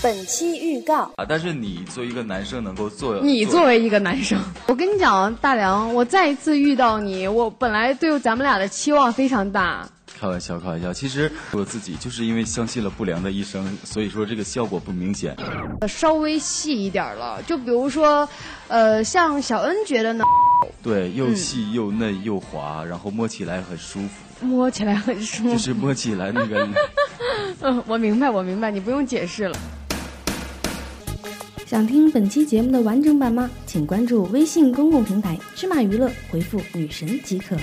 本期预告啊！但是你作为一个男生能够做，你作为一个男生，我跟你讲，大梁，我再一次遇到你，我本来对咱们俩的期望非常大。开玩笑，开玩笑。其实我自己就是因为相信了不良的医生，所以说这个效果不明显。稍微细一点了，就比如说，呃，像小恩觉得呢？对，又细又嫩又滑，然后摸起来很舒服。摸起来很舒服。就是摸起来那个。嗯，我明白，我明白，你不用解释了。想听本期节目的完整版吗？请关注微信公共平台“芝麻娱乐”，回复“女神”即可。